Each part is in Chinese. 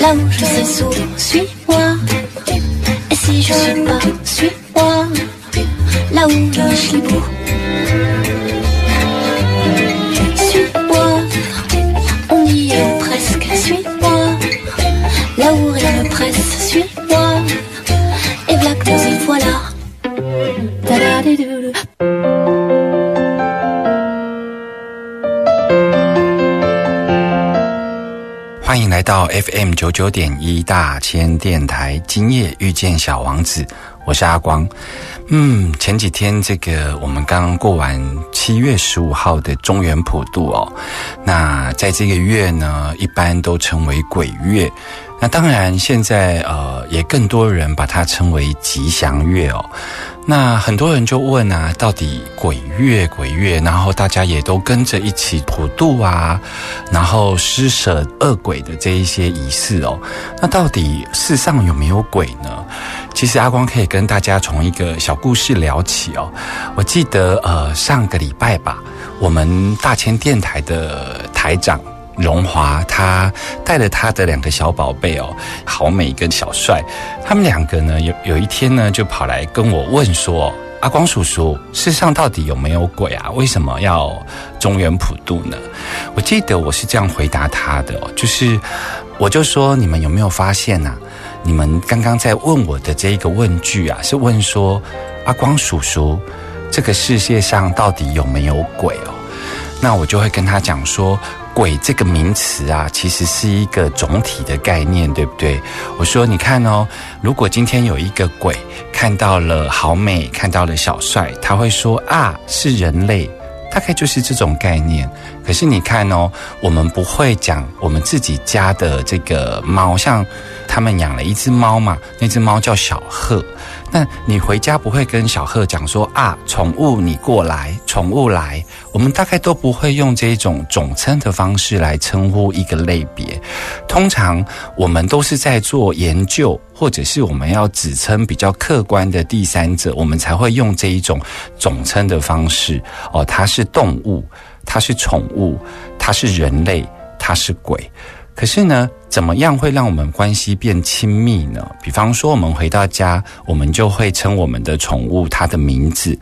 Là où je sais sourd, suis-moi. Et si je suis pas, suis-moi, là où je suis beau. FM 九九点一大千电台，今夜遇见小王子，我是阿光。嗯，前几天这个我们刚刚过完七月十五号的中原普渡哦，那在这个月呢，一般都称为鬼月。那当然，现在呃，也更多人把它称为吉祥月哦。那很多人就问啊，到底鬼月鬼月，然后大家也都跟着一起普渡啊，然后施舍恶鬼的这一些仪式哦。那到底世上有没有鬼呢？其实阿光可以跟大家从一个小故事聊起哦。我记得呃上个礼拜吧，我们大千电台的台长。荣华他带了他的两个小宝贝哦，好美跟小帅，他们两个呢有有一天呢就跑来跟我问说：“阿光叔叔，世上到底有没有鬼啊？为什么要中原普渡呢？”我记得我是这样回答他的哦，就是我就说你们有没有发现呐、啊？你们刚刚在问我的这一个问句啊，是问说阿光叔叔，这个世界上到底有没有鬼哦？那我就会跟他讲说。鬼这个名词啊，其实是一个总体的概念，对不对？我说，你看哦，如果今天有一个鬼看到了好美，看到了小帅，他会说啊，是人类，大概就是这种概念。可是你看哦，我们不会讲我们自己家的这个猫，像他们养了一只猫嘛，那只猫叫小鹤。那你回家不会跟小贺讲说啊，宠物你过来，宠物来，我们大概都不会用这种总称的方式来称呼一个类别。通常我们都是在做研究，或者是我们要指称比较客观的第三者，我们才会用这一种总称的方式。哦，它是动物，它是宠物，它是人类，它是鬼。可是呢，怎么样会让我们关系变亲密呢？比方说，我们回到家，我们就会称我们的宠物它的名字。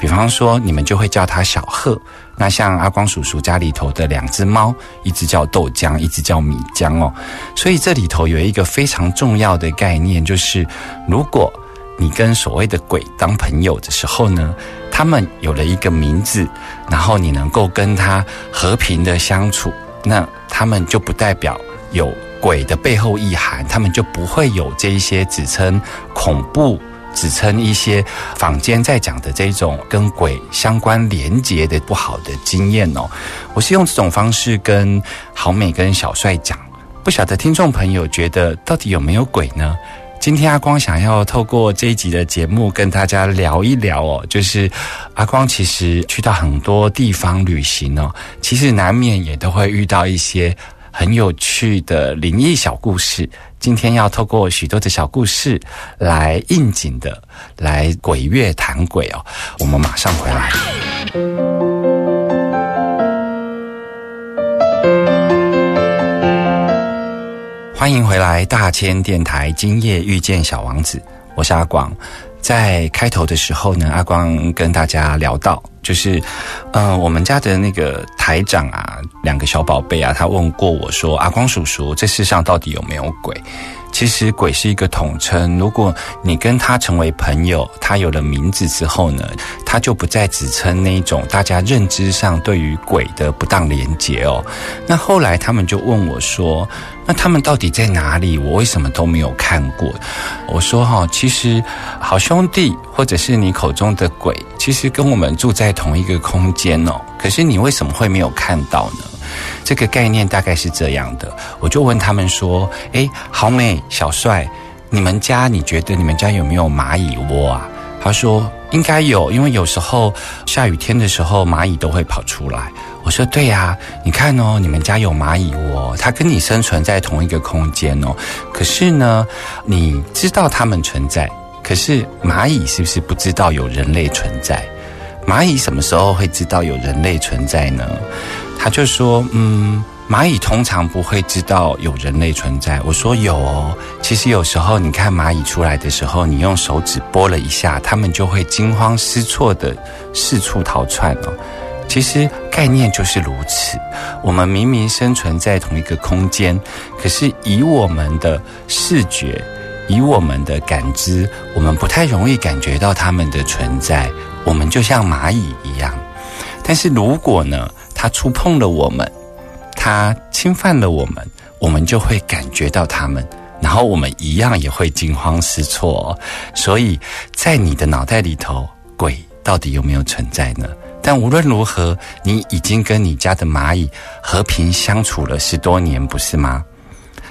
比方说，你们就会叫它小鹤。那像阿光叔叔家里头的两只猫，一只叫豆浆，一只叫米浆哦。所以这里头有一个非常重要的概念，就是如果你跟所谓的鬼当朋友的时候呢，他们有了一个名字，然后你能够跟他和平的相处。那他们就不代表有鬼的背后意涵，他们就不会有这一些只称恐怖、只称一些坊间在讲的这种跟鬼相关连结的不好的经验哦。我是用这种方式跟好美跟小帅讲，不晓得听众朋友觉得到底有没有鬼呢？今天阿光想要透过这一集的节目跟大家聊一聊哦，就是阿光其实去到很多地方旅行哦，其实难免也都会遇到一些很有趣的灵异小故事。今天要透过许多的小故事来应景的来鬼月谈鬼哦，我们马上回来。欢迎回来，大千电台，今夜遇见小王子，我是阿广。在开头的时候呢，阿光跟大家聊到，就是，呃，我们家的那个台长啊，两个小宝贝啊，他问过我说：“阿光叔叔，这世上到底有没有鬼？”其实鬼是一个统称，如果你跟他成为朋友，他有了名字之后呢，他就不再只称那一种大家认知上对于鬼的不当连结哦。那后来他们就问我说：“那他们到底在哪里？我为什么都没有看过？”我说：“哈，其实好兄弟或者是你口中的鬼，其实跟我们住在同一个空间哦。可是你为什么会没有看到呢？这个概念大概是这样的。我就问他们说：“诶，好美，小帅，你们家你觉得你们家有没有蚂蚁窝啊？”他说：“应该有，因为有时候下雨天的时候蚂蚁都会跑出来。”我说：“对呀，你看哦，你们家有蚂蚁窝，它跟你生存在同一个空间哦。可是呢，你知道它们存在，可是蚂蚁是不是不知道有人类存在？蚂蚁什么时候会知道有人类存在呢？”他就说：“嗯。”蚂蚁通常不会知道有人类存在。我说有哦，其实有时候你看蚂蚁出来的时候，你用手指拨了一下，它们就会惊慌失措的四处逃窜哦。其实概念就是如此。我们明明生存在同一个空间，可是以我们的视觉，以我们的感知，我们不太容易感觉到它们的存在。我们就像蚂蚁一样，但是如果呢，它触碰了我们。它侵犯了我们，我们就会感觉到它们，然后我们一样也会惊慌失措。所以在你的脑袋里头，鬼到底有没有存在呢？但无论如何，你已经跟你家的蚂蚁和平相处了十多年，不是吗？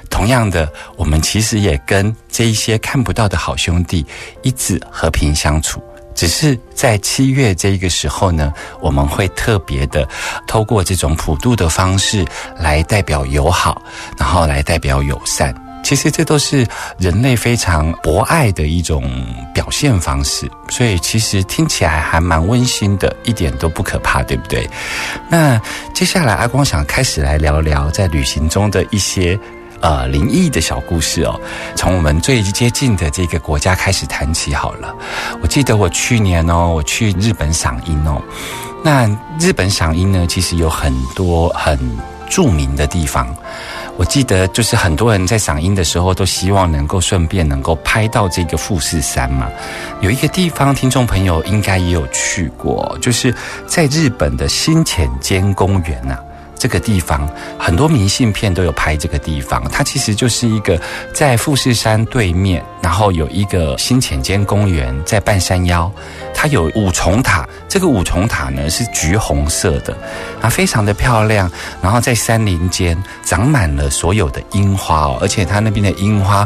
同样的，我们其实也跟这一些看不到的好兄弟一直和平相处。只是在七月这一个时候呢，我们会特别的透过这种普渡的方式来代表友好，然后来代表友善。其实这都是人类非常博爱的一种表现方式，所以其实听起来还蛮温馨的，一点都不可怕，对不对？那接下来阿光想开始来聊聊在旅行中的一些。呃，灵异的小故事哦，从我们最接近的这个国家开始谈起好了。我记得我去年哦，我去日本赏樱哦。那日本赏樱呢，其实有很多很著名的地方。我记得就是很多人在赏樱的时候，都希望能够顺便能够拍到这个富士山嘛。有一个地方，听众朋友应该也有去过，就是在日本的新浅间公园呐。这个地方很多明信片都有拍这个地方，它其实就是一个在富士山对面，然后有一个新浅间公园在半山腰，它有五重塔，这个五重塔呢是橘红色的，啊，非常的漂亮，然后在山林间长满了所有的樱花哦，而且它那边的樱花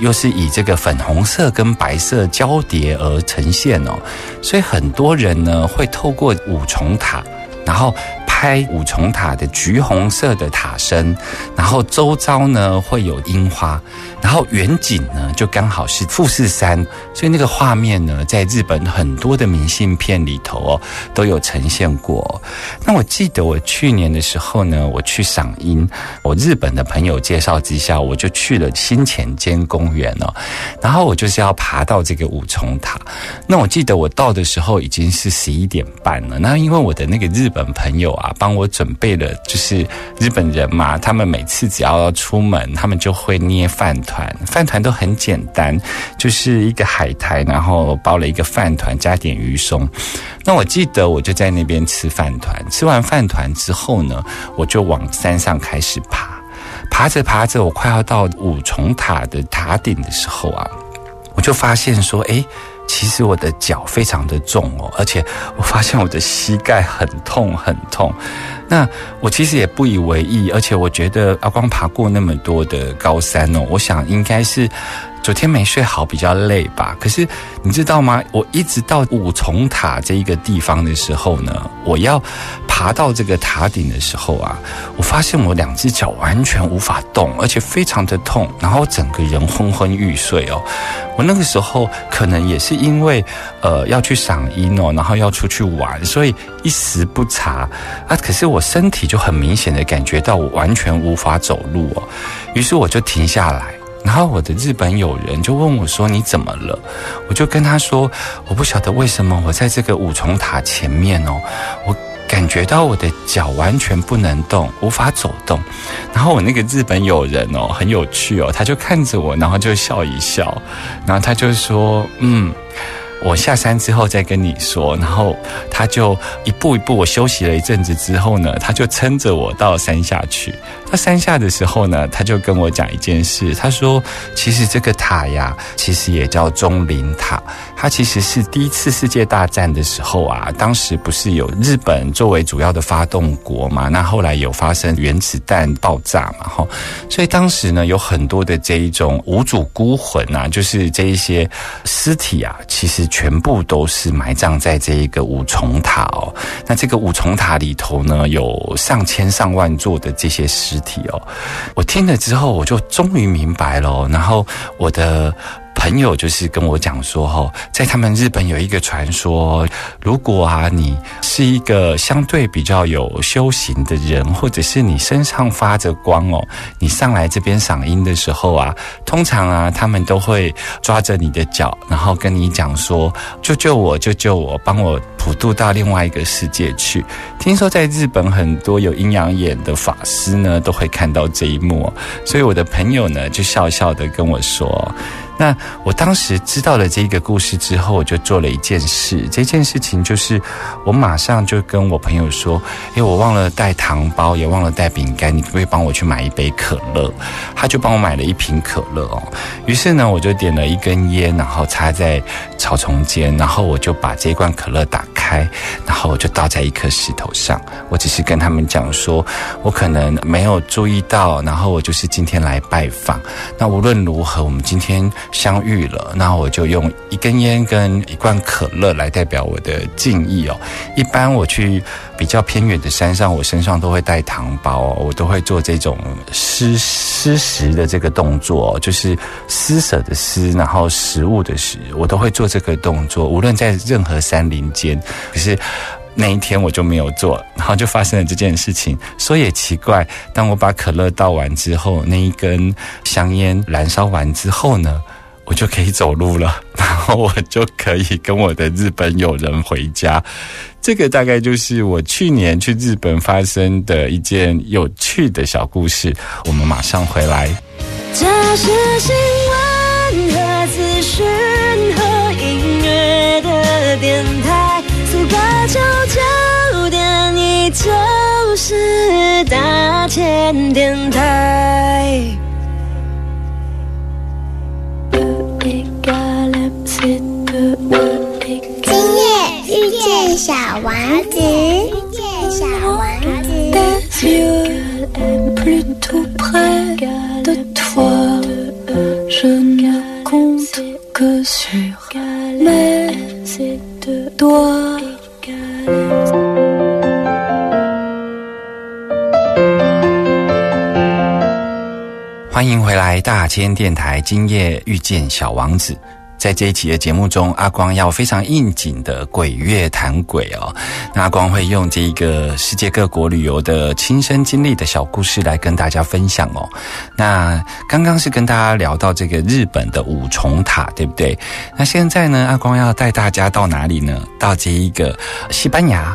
又是以这个粉红色跟白色交叠而呈现哦，所以很多人呢会透过五重塔，然后。开五重塔的橘红色的塔身，然后周遭呢会有樱花，然后远景呢就刚好是富士山，所以那个画面呢在日本很多的明信片里头哦都有呈现过。那我记得我去年的时候呢，我去赏樱，我日本的朋友介绍之下，我就去了新浅间公园哦，然后我就是要爬到这个五重塔。那我记得我到的时候已经是十一点半了，那因为我的那个日本朋友啊。帮我准备了，就是日本人嘛，他们每次只要出门，他们就会捏饭团，饭团都很简单，就是一个海苔，然后包了一个饭团，加点鱼松。那我记得我就在那边吃饭团，吃完饭团之后呢，我就往山上开始爬，爬着爬着，我快要到五重塔的塔顶的时候啊，我就发现说，哎。其实我的脚非常的重哦，而且我发现我的膝盖很痛很痛。那我其实也不以为意，而且我觉得阿光爬过那么多的高山哦，我想应该是。昨天没睡好，比较累吧。可是你知道吗？我一直到五重塔这一个地方的时候呢，我要爬到这个塔顶的时候啊，我发现我两只脚完全无法动，而且非常的痛，然后整个人昏昏欲睡哦。我那个时候可能也是因为呃要去赏樱哦，然后要出去玩，所以一时不察啊。可是我身体就很明显的感觉到我完全无法走路哦，于是我就停下来。然后我的日本友人就问我说：“你怎么了？”我就跟他说：“我不晓得为什么我在这个五重塔前面哦，我感觉到我的脚完全不能动，无法走动。”然后我那个日本友人哦，很有趣哦，他就看着我，然后就笑一笑，然后他就说：“嗯，我下山之后再跟你说。然后他就一步一步，我休息了一阵子之后呢，他就撑着我到山下去。到山下的时候呢，他就跟我讲一件事，他说：“其实这个塔呀，其实也叫钟灵塔。它其实是第一次世界大战的时候啊，当时不是有日本作为主要的发动国嘛？那后来有发生原子弹爆炸嘛？哈，所以当时呢，有很多的这一种无主孤魂啊，就是这一些尸体啊，其实全部都是埋葬在这一个五重塔哦。那这个五重塔里头呢，有上千上万座的这些尸体哦。我听了之后，我就终于明白了。然后我的。朋友就是跟我讲说，哈，在他们日本有一个传说，如果啊你是一个相对比较有修行的人，或者是你身上发着光哦，你上来这边赏樱的时候啊，通常啊他们都会抓着你的脚，然后跟你讲说，救救我，救救我，帮我普渡到另外一个世界去。听说在日本很多有阴阳眼的法师呢，都会看到这一幕，所以我的朋友呢就笑笑的跟我说。那我当时知道了这个故事之后，我就做了一件事。这件事情就是，我马上就跟我朋友说：“哎，我忘了带糖包，也忘了带饼干，你可不可以帮我去买一杯可乐？”他就帮我买了一瓶可乐哦。于是呢，我就点了一根烟，然后插在草丛间，然后我就把这罐可乐打开，然后我就倒在一颗石头上。我只是跟他们讲说，我可能没有注意到，然后我就是今天来拜访。那无论如何，我们今天。相遇了，那我就用一根烟跟一罐可乐来代表我的敬意哦。一般我去比较偏远的山上，我身上都会带糖包，我都会做这种施施食的这个动作，就是施舍的施，然后食物的食，我都会做这个动作。无论在任何山林间，可是那一天我就没有做，然后就发生了这件事情。说也奇怪，当我把可乐倒完之后，那一根香烟燃烧完之后呢？我就可以走路了，然后我就可以跟我的日本友人回家。这个大概就是我去年去日本发生的一件有趣的小故事。我们马上回来。这是新闻和资讯和音乐的电台，苏格九九点一九是大千电台。王子，遇见小王子。欢迎回来，大千电台。今夜遇见小王子，在这一期的节目中，阿光要非常应景的鬼月谈鬼哦。那阿光会用这一个世界各国旅游的亲身经历的小故事来跟大家分享哦。那刚刚是跟大家聊到这个日本的五重塔，对不对？那现在呢，阿光要带大家到哪里呢？到这一个西班牙。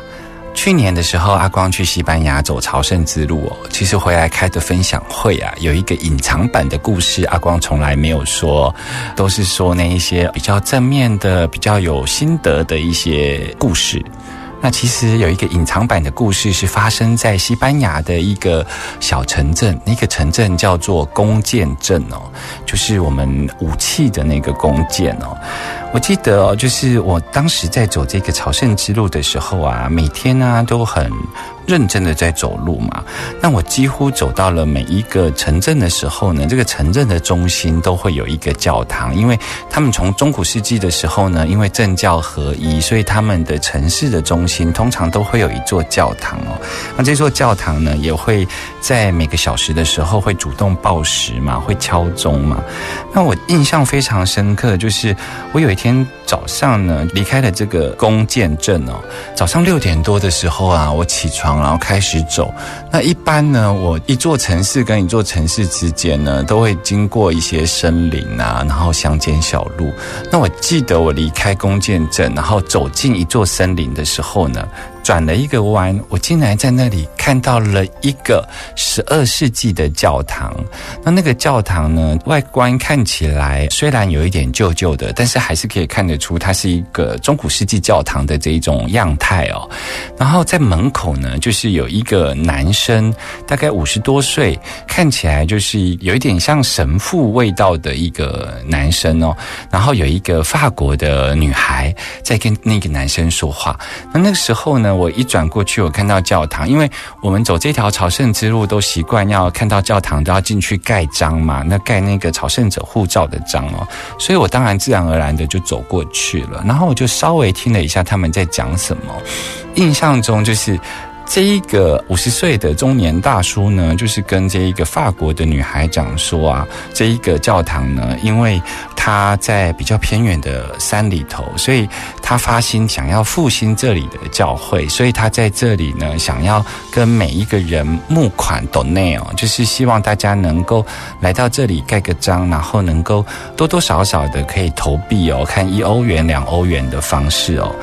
去年的时候，阿光去西班牙走朝圣之路哦。其实回来开的分享会啊，有一个隐藏版的故事，阿光从来没有说，都是说那一些比较正面的、比较有心得的一些故事。那其实有一个隐藏版的故事，是发生在西班牙的一个小城镇，那个城镇叫做弓箭镇哦，就是我们武器的那个弓箭哦。我记得哦，就是我当时在走这个朝圣之路的时候啊，每天呢都很。认真的在走路嘛？那我几乎走到了每一个城镇的时候呢，这个城镇的中心都会有一个教堂，因为他们从中古世纪的时候呢，因为政教合一，所以他们的城市的中心通常都会有一座教堂哦。那这座教堂呢，也会在每个小时的时候会主动报时嘛，会敲钟嘛。那我印象非常深刻，就是我有一天早上呢，离开了这个弓箭镇哦，早上六点多的时候啊，我起床。然后开始走。那一般呢，我一座城市跟一座城市之间呢，都会经过一些森林啊，然后乡间小路。那我记得我离开弓箭镇，然后走进一座森林的时候呢，转了一个弯，我竟然在那里。看到了一个十二世纪的教堂。那那个教堂呢，外观看起来虽然有一点旧旧的，但是还是可以看得出它是一个中古世纪教堂的这一种样态哦。然后在门口呢，就是有一个男生，大概五十多岁，看起来就是有一点像神父味道的一个男生哦。然后有一个法国的女孩在跟那个男生说话。那那个时候呢，我一转过去，我看到教堂，因为我们走这条朝圣之路都习惯要看到教堂都要进去盖章嘛，那盖那个朝圣者护照的章哦，所以我当然自然而然的就走过去了。然后我就稍微听了一下他们在讲什么，印象中就是。这一个五十岁的中年大叔呢，就是跟这一个法国的女孩讲说啊，这一个教堂呢，因为他在比较偏远的山里头，所以他发心想要复兴这里的教会，所以他在这里呢，想要跟每一个人募款 donate，就是希望大家能够来到这里盖个章，然后能够多多少少的可以投币哦，看一欧元、两欧元的方式哦。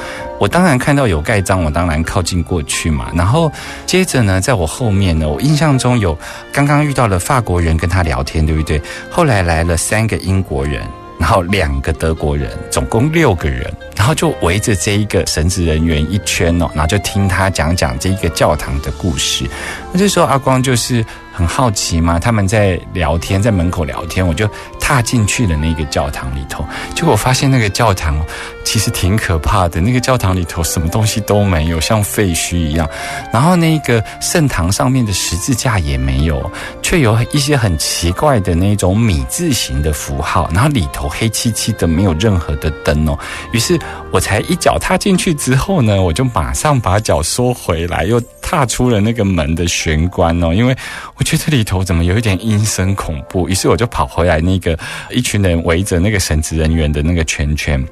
我当然看到有盖章，我当然靠近过去嘛。然后接着呢，在我后面呢，我印象中有刚刚遇到了法国人跟他聊天，对不对？后来来了三个英国人，然后两个德国人，总共六个人，然后就围着这一个神职人员一圈哦，然后就听他讲讲这一个教堂的故事。那这时候阿光就是很好奇嘛，他们在聊天，在门口聊天，我就踏进去了那个教堂里头，结果发现那个教堂。其实挺可怕的，那个教堂里头什么东西都没有，像废墟一样。然后那个圣堂上面的十字架也没有，却有一些很奇怪的那种米字形的符号。然后里头黑漆漆的，没有任何的灯哦。于是我才一脚踏进去之后呢，我就马上把脚缩回来，又踏出了那个门的玄关哦。因为觉得里头怎么有一点阴森恐怖，于是我就跑回来，那个一群人围着那个神职人员的那个圈圈。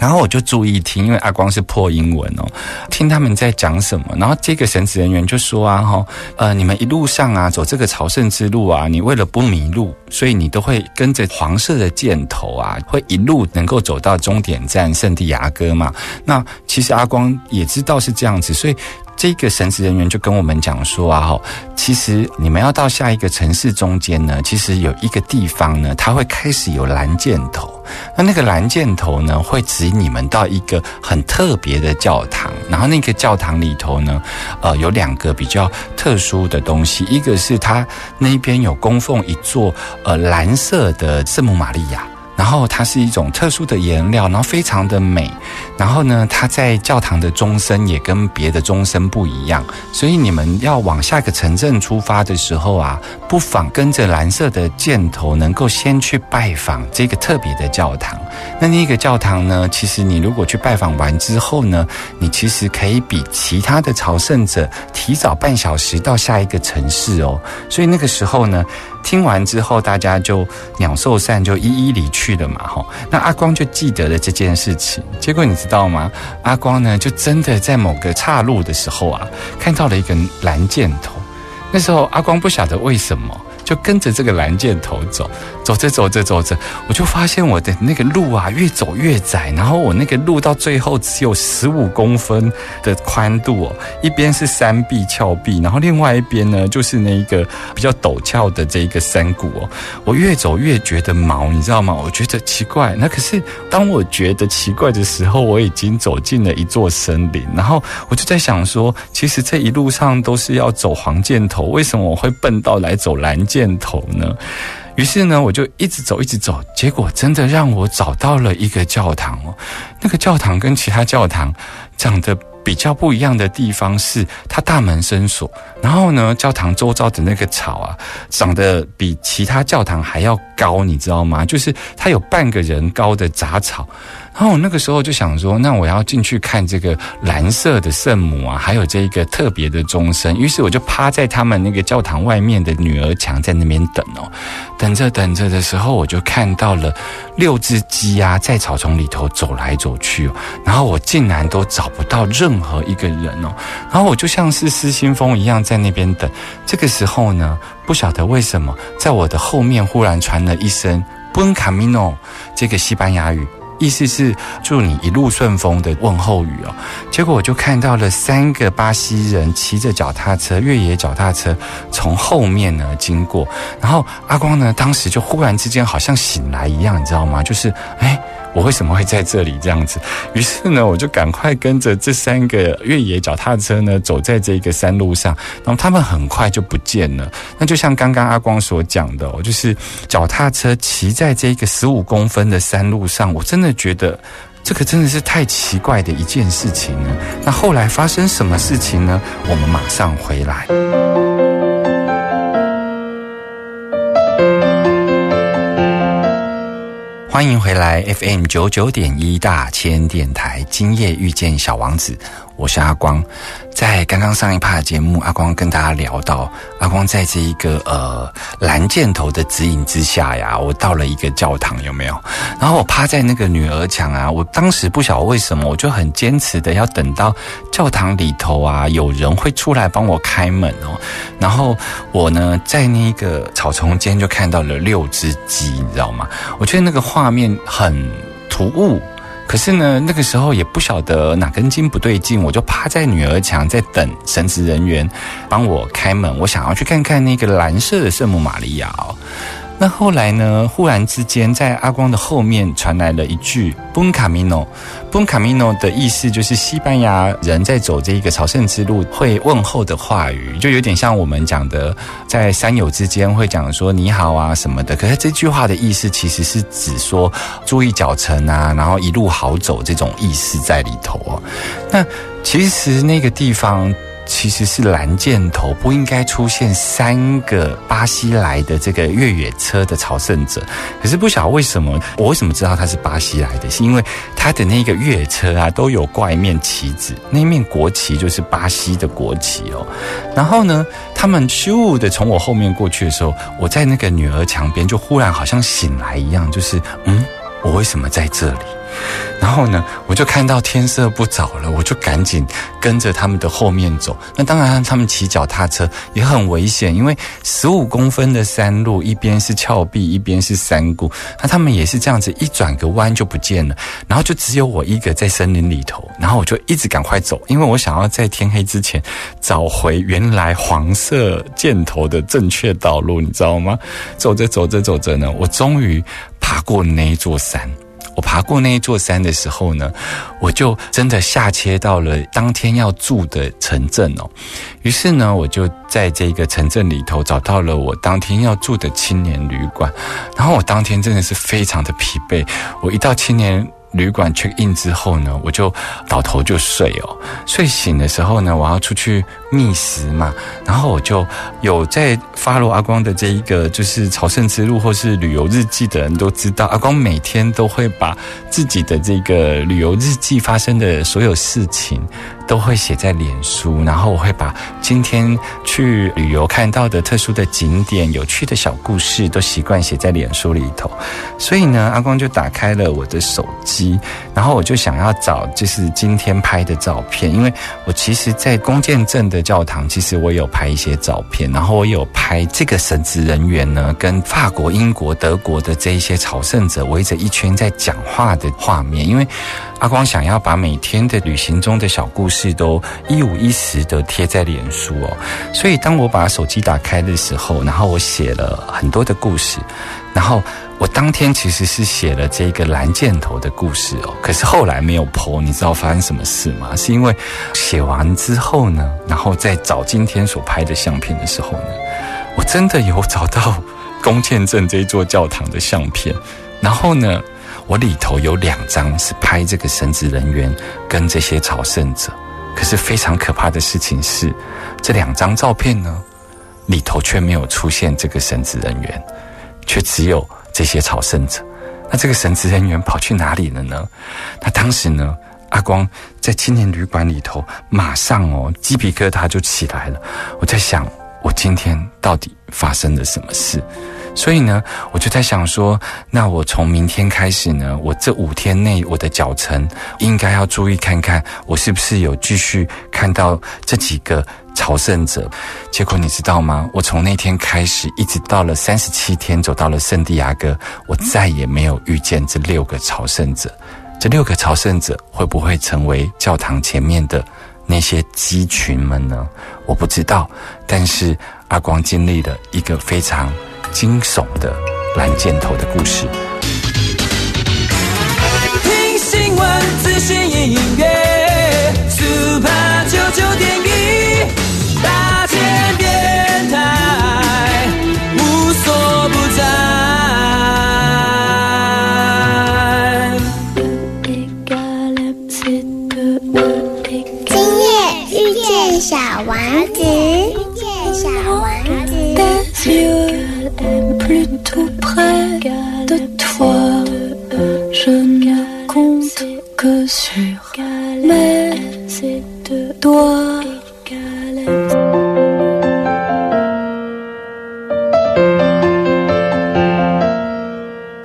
然后我就注意听，因为阿光是破英文哦，听他们在讲什么。然后这个神职人员就说啊，哈，呃，你们一路上啊，走这个朝圣之路啊，你为了不迷路，所以你都会跟着黄色的箭头啊，会一路能够走到终点站圣地亚哥嘛。那其实阿光也知道是这样子，所以。这个神职人员就跟我们讲说啊，哈，其实你们要到下一个城市中间呢，其实有一个地方呢，它会开始有蓝箭头。那那个蓝箭头呢，会指引你们到一个很特别的教堂。然后那个教堂里头呢，呃，有两个比较特殊的东西，一个是它那边有供奉一座呃蓝色的圣母玛利亚。然后它是一种特殊的颜料，然后非常的美。然后呢，它在教堂的钟声也跟别的钟声不一样。所以你们要往下个城镇出发的时候啊，不妨跟着蓝色的箭头，能够先去拜访这个特别的教堂。那那个教堂呢，其实你如果去拜访完之后呢，你其实可以比其他的朝圣者提早半小时到下一个城市哦。所以那个时候呢。听完之后，大家就鸟兽散，就一一离去去了嘛，哈。那阿光就记得了这件事情。结果你知道吗？阿光呢，就真的在某个岔路的时候啊，看到了一个蓝箭头。那时候阿光不晓得为什么。就跟着这个蓝箭头走，走着走着走着，我就发现我的那个路啊越走越窄，然后我那个路到最后只有十五公分的宽度哦，一边是山壁峭壁，然后另外一边呢就是那一个比较陡峭的这一个山谷哦，我越走越觉得毛，你知道吗？我觉得奇怪，那可是当我觉得奇怪的时候，我已经走进了一座森林，然后我就在想说，其实这一路上都是要走黄箭头，为什么我会笨到来走蓝箭？箭头呢？于是呢，我就一直走，一直走，结果真的让我找到了一个教堂哦。那个教堂跟其他教堂长得比较不一样的地方是，它大门深锁，然后呢，教堂周遭的那个草啊，长得比其他教堂还要高，你知道吗？就是它有半个人高的杂草。然后我那个时候就想说，那我要进去看这个蓝色的圣母啊，还有这一个特别的钟声。于是我就趴在他们那个教堂外面的女儿墙，在那边等哦，等着等着的时候，我就看到了六只鸡啊，在草丛里头走来走去哦。然后我竟然都找不到任何一个人哦。然后我就像是失心疯一样在那边等。这个时候呢，不晓得为什么，在我的后面忽然传了一声 “buen camino”，这个西班牙语。意思是祝你一路顺风的问候语哦。结果我就看到了三个巴西人骑着脚踏车，越野脚踏车从后面呢经过，然后阿光呢当时就忽然之间好像醒来一样，你知道吗？就是哎。我为什么会在这里这样子？于是呢，我就赶快跟着这三个越野脚踏车呢，走在这个山路上。然后他们很快就不见了。那就像刚刚阿光所讲的，哦，就是脚踏车骑在这个十五公分的山路上，我真的觉得这个真的是太奇怪的一件事情了。那后来发生什么事情呢？我们马上回来。欢迎回来，FM 九九点一大千电台，今夜遇见小王子。我是阿光，在刚刚上一趴的节目，阿光跟大家聊到，阿光在这一个呃蓝箭头的指引之下呀，我到了一个教堂，有没有？然后我趴在那个女儿墙啊，我当时不晓得为什么，我就很坚持的要等到教堂里头啊有人会出来帮我开门哦。然后我呢在那个草丛间就看到了六只鸡，你知道吗？我觉得那个画面很突兀。可是呢，那个时候也不晓得哪根筋不对劲，我就趴在女儿墙在等神职人员帮我开门，我想要去看看那个蓝色的圣母玛利亚。那后来呢？忽然之间，在阿光的后面传来了一句 “Bun Camino”。Bun Camino 的意思就是西班牙人在走这一个朝圣之路会问候的话语，就有点像我们讲的，在山友之间会讲说“你好啊”什么的。可是这句话的意思其实是指说注意脚程啊，然后一路好走这种意思在里头哦。那其实那个地方。其实是蓝箭头不应该出现三个巴西来的这个越野车的朝圣者，可是不晓得为什么，我为什么知道他是巴西来的？是因为他的那个越野车啊都有挂一面旗子，那面国旗就是巴西的国旗哦。然后呢，他们咻的从我后面过去的时候，我在那个女儿墙边就忽然好像醒来一样，就是嗯，我为什么在这里？然后呢，我就看到天色不早了，我就赶紧跟着他们的后面走。那当然，他们骑脚踏车也很危险，因为十五公分的山路，一边是峭壁，一边是山谷。那他们也是这样子，一转个弯就不见了。然后就只有我一个在森林里头，然后我就一直赶快走，因为我想要在天黑之前找回原来黄色箭头的正确道路，你知道吗？走着走着走着呢，我终于爬过那一座山。我爬过那一座山的时候呢，我就真的下切到了当天要住的城镇哦。于是呢，我就在这个城镇里头找到了我当天要住的青年旅馆。然后我当天真的是非常的疲惫，我一到青年。旅馆 check in 之后呢，我就倒头就睡哦。睡醒的时候呢，我要出去觅食嘛，然后我就有在发罗阿光的这一个就是朝圣之路或是旅游日记的人都知道，阿光每天都会把自己的这个旅游日记发生的所有事情。都会写在脸书，然后我会把今天去旅游看到的特殊的景点、有趣的小故事，都习惯写在脸书里头。所以呢，阿光就打开了我的手机，然后我就想要找就是今天拍的照片，因为我其实，在弓箭镇的教堂，其实我有拍一些照片，然后我有拍这个神职人员呢，跟法国、英国、德国的这一些朝圣者围着一圈在讲话的画面，因为。阿光想要把每天的旅行中的小故事都一五一十的贴在脸书哦，所以当我把手机打开的时候，然后我写了很多的故事，然后我当天其实是写了这个蓝箭头的故事哦，可是后来没有剖你知道发生什么事吗？是因为写完之后呢，然后再找今天所拍的相片的时候呢，我真的有找到弓箭镇这座教堂的相片，然后呢。我里头有两张是拍这个神职人员跟这些朝圣者，可是非常可怕的事情是，这两张照片呢，里头却没有出现这个神职人员，却只有这些朝圣者。那这个神职人员跑去哪里了呢？那当时呢，阿光在青年旅馆里头，马上哦，鸡皮疙瘩就起来了。我在想，我今天到底发生了什么事？所以呢，我就在想说，那我从明天开始呢，我这五天内我的脚程应该要注意看看，我是不是有继续看到这几个。朝圣者。结果你知道吗？我从那天开始，一直到了三十七天，走到了圣地亚哥，我再也没有遇见这六个朝圣者。这六个朝圣者会不会成为教堂前面的那些鸡群们呢？我不知道。但是阿光经历了一个非常惊悚的蓝箭头的故事。听新闻、资讯、音乐，Super 九九点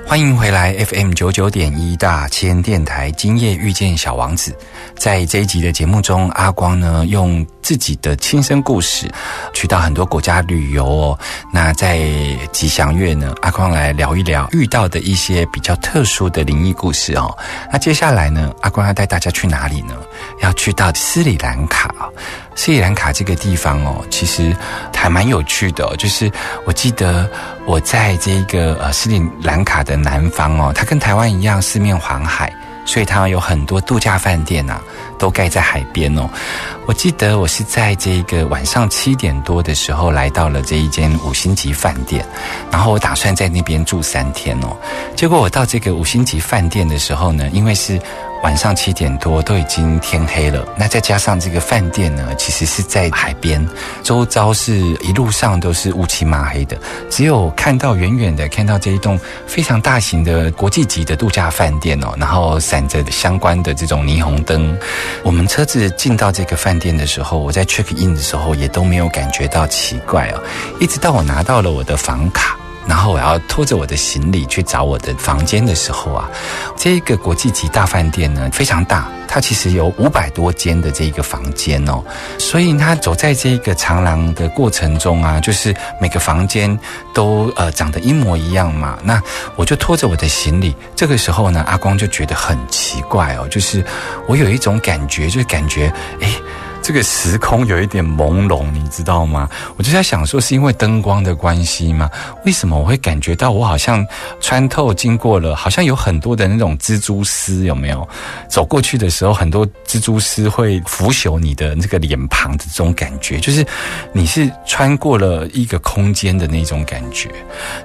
欢迎回来 FM 九九点一大千电台，今夜遇见小王子。在这一集的节目中，阿光呢用自己的亲身故事，去到很多国家旅游哦。那在吉祥月呢，阿光来聊一聊遇到的一些比较特殊的灵异故事哦。那接下来呢，阿光要带大家去哪里呢？要去到斯里兰卡。斯里兰卡这个地方哦，其实还蛮有趣的、哦。就是我记得我在这个呃斯里兰卡的南方哦，它跟台湾一样四面环海，所以它有很多度假饭店啊，都盖在海边哦。我记得我是在这个晚上七点多的时候来到了这一间五星级饭店，然后我打算在那边住三天哦。结果我到这个五星级饭店的时候呢，因为是晚上七点多都已经天黑了，那再加上这个饭店呢，其实是在海边，周遭是一路上都是乌漆嘛黑的，只有看到远远的看到这一栋非常大型的国际级的度假饭店哦，然后闪着相关的这种霓虹灯。我们车子进到这个饭店的时候，我在 check in 的时候也都没有感觉到奇怪哦，一直到我拿到了我的房卡。然后我要拖着我的行李去找我的房间的时候啊，这个国际级大饭店呢非常大，它其实有五百多间的这一个房间哦，所以它走在这个长廊的过程中啊，就是每个房间都呃长得一模一样嘛。那我就拖着我的行李，这个时候呢，阿光就觉得很奇怪哦，就是我有一种感觉，就是感觉诶。这个时空有一点朦胧，你知道吗？我就在想说，是因为灯光的关系吗？为什么我会感觉到我好像穿透经过了，好像有很多的那种蜘蛛丝，有没有？走过去的时候，很多蜘蛛丝会腐朽你的那个脸庞的这种感觉，就是你是穿过了一个空间的那种感觉。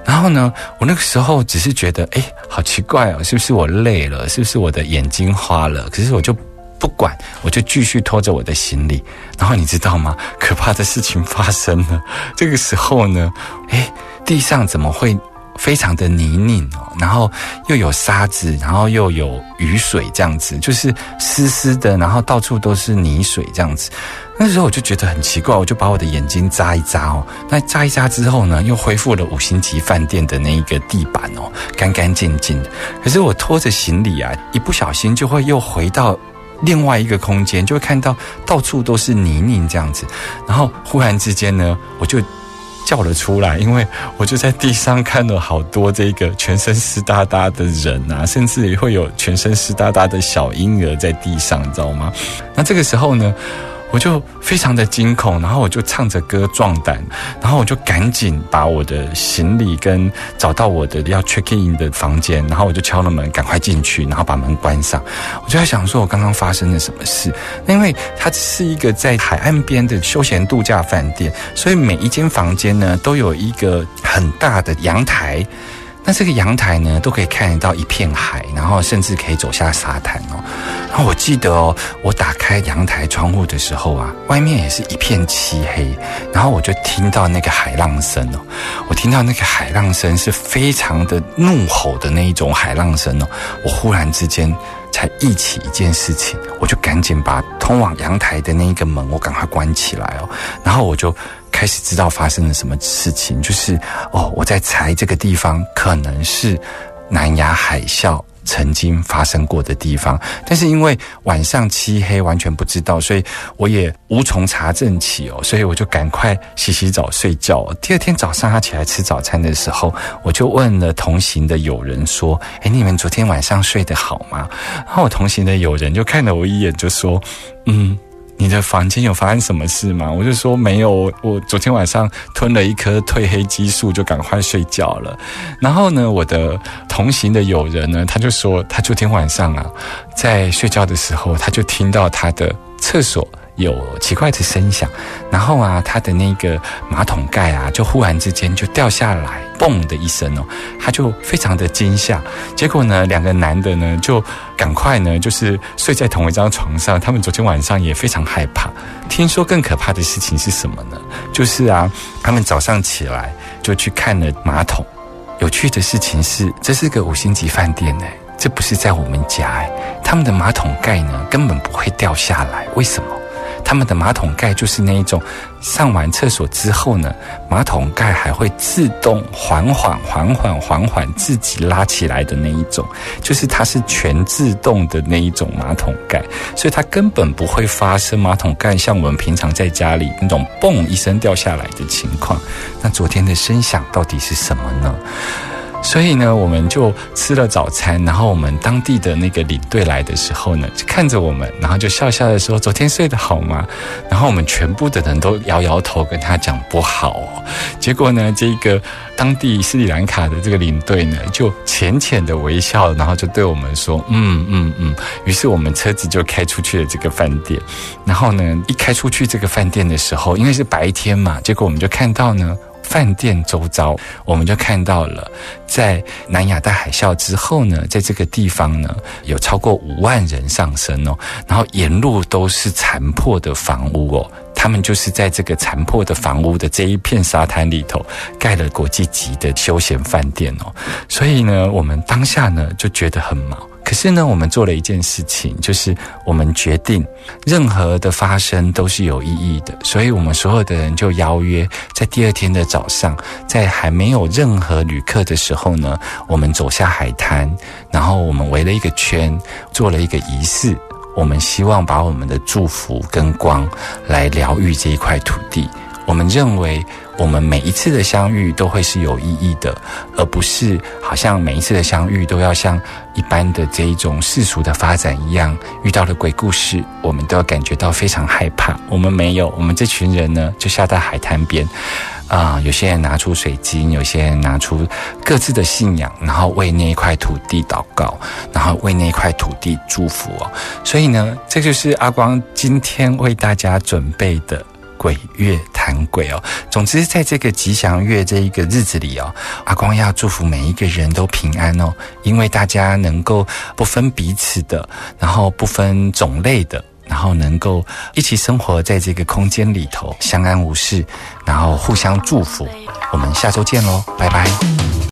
然后呢，我那个时候只是觉得，哎，好奇怪哦，是不是我累了？是不是我的眼睛花了？可是我就。不管，我就继续拖着我的行李。然后你知道吗？可怕的事情发生了。这个时候呢，诶，地上怎么会非常的泥泞哦？然后又有沙子，然后又有雨水，这样子就是湿湿的，然后到处都是泥水这样子。那时候我就觉得很奇怪，我就把我的眼睛眨一眨哦。那眨一眨之后呢，又恢复了五星级饭店的那一个地板哦，干干净净的。可是我拖着行李啊，一不小心就会又回到。另外一个空间，就会看到到处都是泥泞这样子，然后忽然之间呢，我就叫了出来，因为我就在地上看了好多这个全身湿哒哒的人啊，甚至也会有全身湿哒哒的小婴儿在地上，你知道吗？那这个时候呢？我就非常的惊恐，然后我就唱着歌壮胆，然后我就赶紧把我的行李跟找到我的要 check in 的房间，然后我就敲了门，赶快进去，然后把门关上。我就在想说，我刚刚发生了什么事？因为它是一个在海岸边的休闲度假饭店，所以每一间房间呢都有一个很大的阳台。那这个阳台呢，都可以看得到一片海，然后甚至可以走下沙滩哦。然后我记得哦，我打开阳台窗户的时候啊，外面也是一片漆黑，然后我就听到那个海浪声哦，我听到那个海浪声是非常的怒吼的那一种海浪声哦。我忽然之间才忆起一件事情，我就赶紧把通往阳台的那一个门，我赶快关起来哦，然后我就。开始知道发生了什么事情，就是哦，我在猜这个地方可能是南亚海啸曾经发生过的地方。但是因为晚上漆黑，完全不知道，所以我也无从查证起哦。所以我就赶快洗洗澡睡觉。第二天早上他起来吃早餐的时候，我就问了同行的友人说：“哎，你们昨天晚上睡得好吗？”然后我同行的友人就看了我一眼，就说：“嗯。”你的房间有发生什么事吗？我就说没有，我昨天晚上吞了一颗褪黑激素，就赶快睡觉了。然后呢，我的同行的友人呢，他就说他昨天晚上啊，在睡觉的时候，他就听到他的厕所。有奇怪的声响，然后啊，他的那个马桶盖啊，就忽然之间就掉下来，嘣的一声哦，他就非常的惊吓。结果呢，两个男的呢，就赶快呢，就是睡在同一张床上。他们昨天晚上也非常害怕。听说更可怕的事情是什么呢？就是啊，他们早上起来就去看了马桶。有趣的事情是，这是个五星级饭店哎，这不是在我们家哎。他们的马桶盖呢，根本不会掉下来，为什么？他们的马桶盖就是那一种，上完厕所之后呢，马桶盖还会自动缓缓、缓缓、缓缓自己拉起来的那一种，就是它是全自动的那一种马桶盖，所以它根本不会发生马桶盖像我们平常在家里那种嘣一声掉下来的情况。那昨天的声响到底是什么呢？所以呢，我们就吃了早餐，然后我们当地的那个领队来的时候呢，就看着我们，然后就笑笑的说：“昨天睡得好吗？”然后我们全部的人都摇摇头，跟他讲不好。结果呢，这个当地斯里兰卡的这个领队呢，就浅浅的微笑，然后就对我们说：“嗯嗯嗯。”于是我们车子就开出去了这个饭店。然后呢，一开出去这个饭店的时候，因为是白天嘛，结果我们就看到呢。饭店周遭，我们就看到了，在南亚大海啸之后呢，在这个地方呢，有超过五万人上升哦，然后沿路都是残破的房屋哦，他们就是在这个残破的房屋的这一片沙滩里头盖了国际级的休闲饭店哦，所以呢，我们当下呢就觉得很毛。可是呢，我们做了一件事情，就是我们决定，任何的发生都是有意义的。所以，我们所有的人就邀约，在第二天的早上，在还没有任何旅客的时候呢，我们走下海滩，然后我们围了一个圈，做了一个仪式。我们希望把我们的祝福跟光来疗愈这一块土地。我们认为。我们每一次的相遇都会是有意义的，而不是好像每一次的相遇都要像一般的这一种世俗的发展一样，遇到了鬼故事，我们都要感觉到非常害怕。我们没有，我们这群人呢，就下在海滩边，啊，有些人拿出水晶，有些人拿出各自的信仰，然后为那一块土地祷告，然后为那一块土地祝福哦。所以呢，这就是阿光今天为大家准备的。鬼月谈鬼哦，总之在这个吉祥月这一个日子里哦，阿光要祝福每一个人都平安哦，因为大家能够不分彼此的，然后不分种类的，然后能够一起生活在这个空间里头，相安无事，然后互相祝福。我们下周见喽，拜拜。